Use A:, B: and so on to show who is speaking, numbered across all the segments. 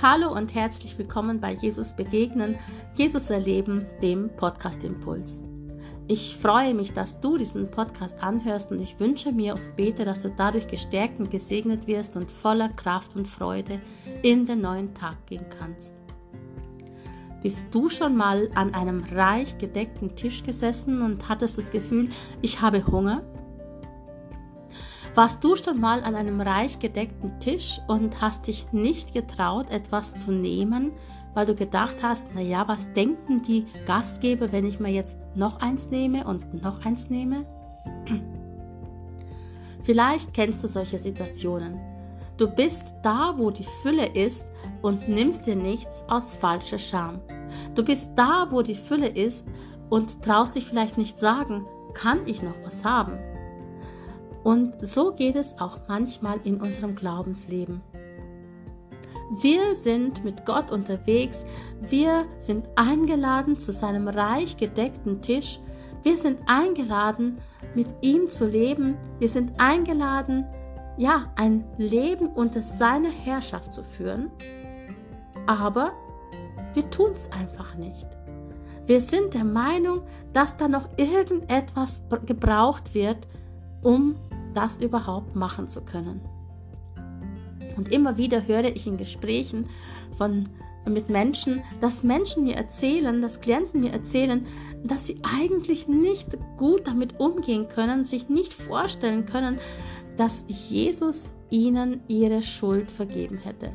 A: Hallo und herzlich willkommen bei Jesus Begegnen, Jesus Erleben, dem Podcast Impuls. Ich freue mich, dass du diesen Podcast anhörst und ich wünsche mir und bete, dass du dadurch gestärkt und gesegnet wirst und voller Kraft und Freude in den neuen Tag gehen kannst. Bist du schon mal an einem reich gedeckten Tisch gesessen und hattest das Gefühl, ich habe Hunger? Warst du schon mal an einem reich gedeckten Tisch und hast dich nicht getraut, etwas zu nehmen, weil du gedacht hast, naja, was denken die Gastgeber, wenn ich mir jetzt noch eins nehme und noch eins nehme? Vielleicht kennst du solche Situationen. Du bist da, wo die Fülle ist und nimmst dir nichts aus falscher Scham. Du bist da, wo die Fülle ist und traust dich vielleicht nicht sagen, kann ich noch was haben? Und so geht es auch manchmal in unserem Glaubensleben. Wir sind mit Gott unterwegs, wir sind eingeladen zu seinem reich gedeckten Tisch, wir sind eingeladen, mit ihm zu leben, wir sind eingeladen, ja, ein Leben unter seiner Herrschaft zu führen, aber wir tun es einfach nicht. Wir sind der Meinung, dass da noch irgendetwas gebraucht wird, um das überhaupt machen zu können. Und immer wieder höre ich in Gesprächen von, mit Menschen, dass Menschen mir erzählen, dass Klienten mir erzählen, dass sie eigentlich nicht gut damit umgehen können, sich nicht vorstellen können, dass Jesus ihnen ihre Schuld vergeben hätte.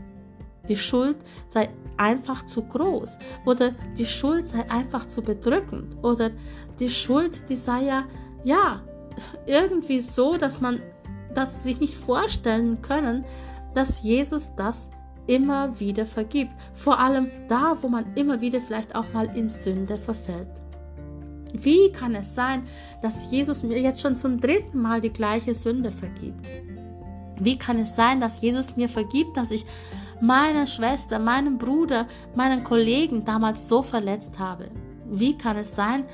A: Die Schuld sei einfach zu groß oder die Schuld sei einfach zu bedrückend oder die Schuld, die sei ja, ja, irgendwie so, dass man das sich nicht vorstellen können, dass Jesus das immer wieder vergibt. Vor allem da, wo man immer wieder vielleicht auch mal in Sünde verfällt. Wie kann es sein, dass Jesus mir jetzt schon zum dritten Mal die gleiche Sünde vergibt? Wie kann es sein, dass Jesus mir vergibt, dass ich meine Schwester, meinen Bruder, meinen Kollegen damals so verletzt habe? Wie kann es sein, dass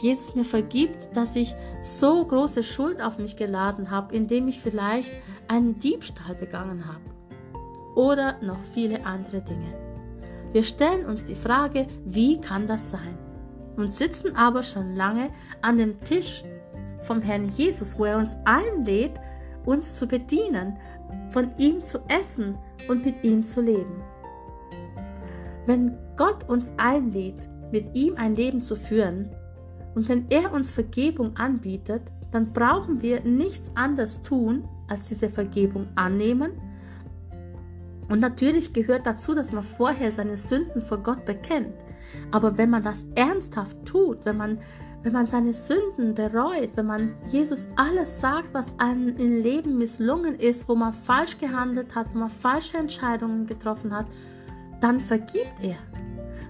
A: Jesus mir vergibt, dass ich so große Schuld auf mich geladen habe, indem ich vielleicht einen Diebstahl begangen habe? Oder noch viele andere Dinge. Wir stellen uns die Frage, wie kann das sein? Und sitzen aber schon lange an dem Tisch vom Herrn Jesus, wo er uns einlädt, uns zu bedienen, von ihm zu essen und mit ihm zu leben. Wenn Gott uns einlädt, mit ihm ein Leben zu führen, und wenn er uns Vergebung anbietet, dann brauchen wir nichts anderes tun, als diese Vergebung annehmen. Und natürlich gehört dazu, dass man vorher seine Sünden vor Gott bekennt. Aber wenn man das ernsthaft tut, wenn man, wenn man seine Sünden bereut, wenn man Jesus alles sagt, was einem im Leben misslungen ist, wo man falsch gehandelt hat, wo man falsche Entscheidungen getroffen hat, dann vergibt er.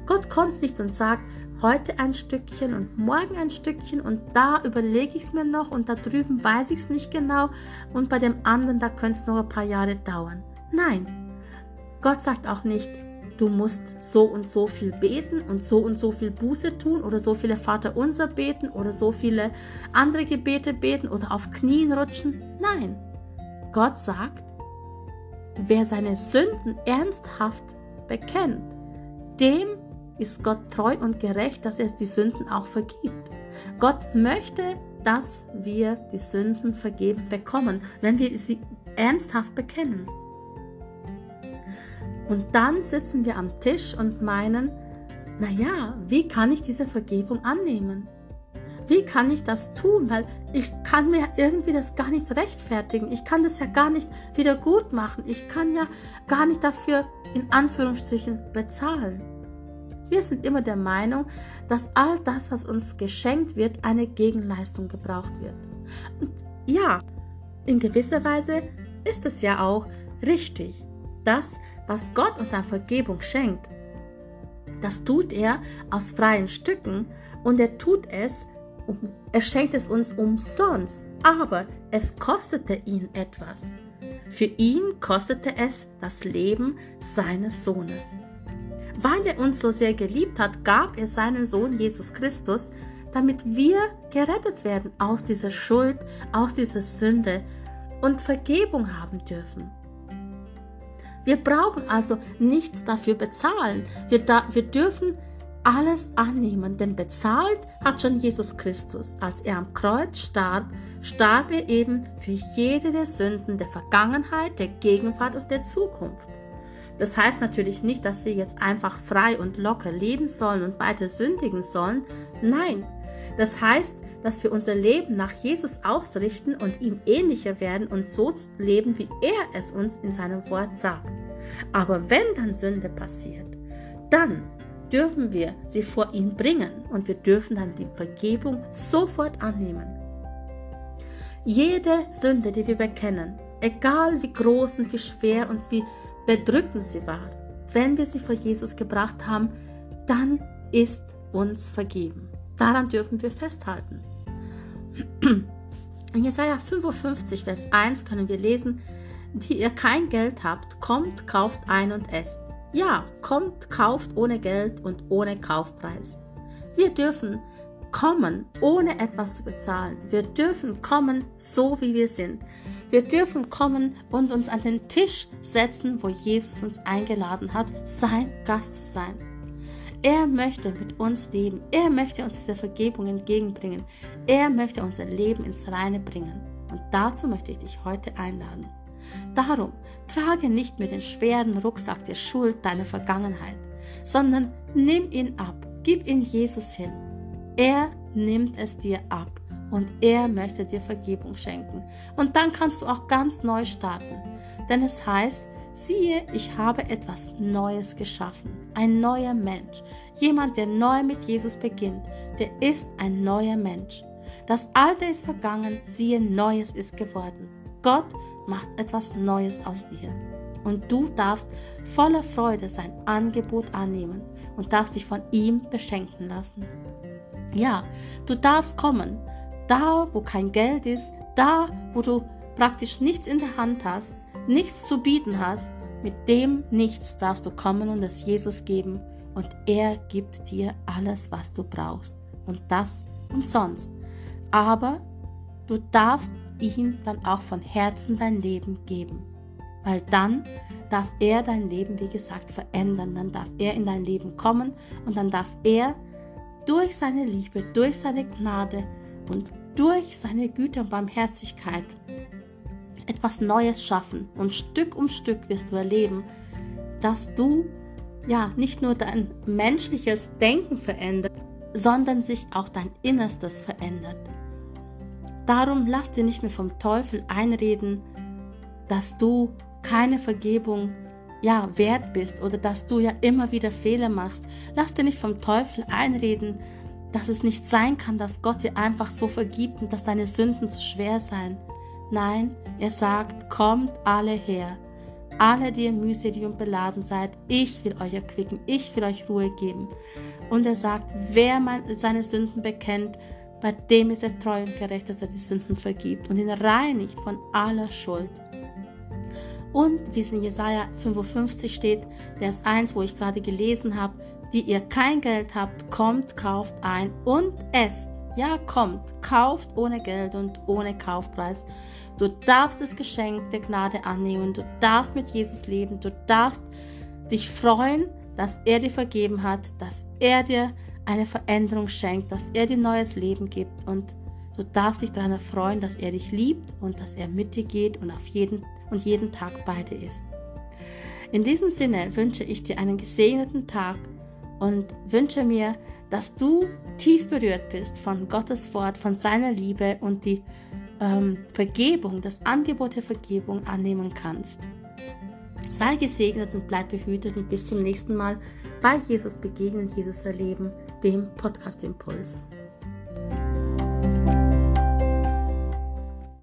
A: Gott kommt nicht und sagt, heute ein Stückchen und morgen ein Stückchen und da überlege ich es mir noch und da drüben weiß ich es nicht genau und bei dem anderen, da könnte es noch ein paar Jahre dauern. Nein, Gott sagt auch nicht, du musst so und so viel beten und so und so viel Buße tun oder so viele Vaterunser beten oder so viele andere Gebete beten oder auf Knien rutschen. Nein, Gott sagt, wer seine Sünden ernsthaft bekennt, dem ist Gott treu und gerecht, dass er die Sünden auch vergibt. Gott möchte, dass wir die Sünden vergeben bekommen, wenn wir sie ernsthaft bekennen. Und dann sitzen wir am Tisch und meinen, naja, wie kann ich diese Vergebung annehmen? Wie kann ich das tun? Weil ich kann mir irgendwie das gar nicht rechtfertigen. Ich kann das ja gar nicht wieder gut machen. Ich kann ja gar nicht dafür in Anführungsstrichen bezahlen. Wir sind immer der Meinung, dass all das, was uns geschenkt wird, eine Gegenleistung gebraucht wird. Und ja, in gewisser Weise ist es ja auch richtig. Das, was Gott uns an Vergebung schenkt, das tut er aus freien Stücken und er tut es, er schenkt es uns umsonst, aber es kostete ihn etwas. Für ihn kostete es das Leben seines Sohnes. Weil er uns so sehr geliebt hat, gab er seinen Sohn Jesus Christus, damit wir gerettet werden aus dieser Schuld, aus dieser Sünde und Vergebung haben dürfen. Wir brauchen also nichts dafür bezahlen. Wir, da, wir dürfen alles annehmen, denn bezahlt hat schon Jesus Christus. Als er am Kreuz starb, starb er eben für jede der Sünden der Vergangenheit, der Gegenwart und der Zukunft. Das heißt natürlich nicht, dass wir jetzt einfach frei und locker leben sollen und weiter sündigen sollen. Nein, das heißt, dass wir unser Leben nach Jesus ausrichten und ihm ähnlicher werden und so leben, wie er es uns in seinem Wort sagt. Aber wenn dann Sünde passiert, dann dürfen wir sie vor ihn bringen und wir dürfen dann die Vergebung sofort annehmen. Jede Sünde, die wir bekennen, egal wie groß und wie schwer und wie bedrückend sie war, wenn wir sie vor Jesus gebracht haben, dann ist uns vergeben. Daran dürfen wir festhalten. In Jesaja 55, Vers 1 können wir lesen, die ihr kein Geld habt, kommt, kauft ein und esst. Ja, kommt, kauft ohne Geld und ohne Kaufpreis. Wir dürfen kommen, ohne etwas zu bezahlen. Wir dürfen kommen, so wie wir sind. Wir dürfen kommen und uns an den Tisch setzen, wo Jesus uns eingeladen hat, sein Gast zu sein. Er möchte mit uns leben. Er möchte uns diese Vergebung entgegenbringen. Er möchte unser Leben ins Reine bringen. Und dazu möchte ich dich heute einladen. Darum trage nicht mehr den schweren Rucksack der Schuld deiner Vergangenheit, sondern nimm ihn ab, gib ihn Jesus hin. Er nimmt es dir ab und er möchte dir Vergebung schenken. Und dann kannst du auch ganz neu starten. Denn es heißt, siehe, ich habe etwas Neues geschaffen. Ein neuer Mensch. Jemand, der neu mit Jesus beginnt, der ist ein neuer Mensch. Das Alte ist vergangen, siehe, Neues ist geworden. Gott macht etwas Neues aus dir. Und du darfst voller Freude sein Angebot annehmen und darfst dich von ihm beschenken lassen. Ja, du darfst kommen, da wo kein Geld ist, da wo du praktisch nichts in der Hand hast, nichts zu bieten hast, mit dem nichts darfst du kommen und es Jesus geben und er gibt dir alles, was du brauchst und das umsonst. Aber du darfst ihm dann auch von Herzen dein Leben geben. Weil dann darf er dein Leben, wie gesagt, verändern. Dann darf er in dein Leben kommen und dann darf er durch seine Liebe, durch seine Gnade und durch seine Güte und Barmherzigkeit etwas Neues schaffen. Und Stück um Stück wirst du erleben, dass du ja nicht nur dein menschliches Denken verändert, sondern sich auch dein Innerstes verändert. Darum lass dir nicht mehr vom Teufel einreden, dass du keine Vergebung ja wert bist oder dass du ja immer wieder Fehler machst. Lass dir nicht vom Teufel einreden, dass es nicht sein kann, dass Gott dir einfach so vergibt und dass deine Sünden zu schwer seien. Nein, er sagt, kommt alle her. Alle, die ihr mühselig und beladen seid, ich will euch erquicken, ich will euch Ruhe geben. Und er sagt, wer seine Sünden bekennt bei dem ist er treu und gerecht, dass er die Sünden vergibt und ihn reinigt von aller Schuld. Und wie es in Jesaja 55 steht, Vers 1, wo ich gerade gelesen habe, die ihr kein Geld habt, kommt, kauft ein und esst. Ja, kommt, kauft ohne Geld und ohne Kaufpreis. Du darfst das Geschenk der Gnade annehmen, du darfst mit Jesus leben, du darfst dich freuen, dass er dir vergeben hat, dass er dir eine Veränderung schenkt, dass er dir neues Leben gibt und du darfst dich daran erfreuen, dass er dich liebt und dass er mit dir geht und auf jeden und jeden Tag bei dir ist. In diesem Sinne wünsche ich dir einen gesegneten Tag und wünsche mir, dass du tief berührt bist von Gottes Wort, von seiner Liebe und die ähm, Vergebung, das Angebot der Vergebung annehmen kannst. Sei gesegnet und bleib behütet und bis zum nächsten Mal bei Jesus begegnen, Jesus erleben, dem Podcast Impuls.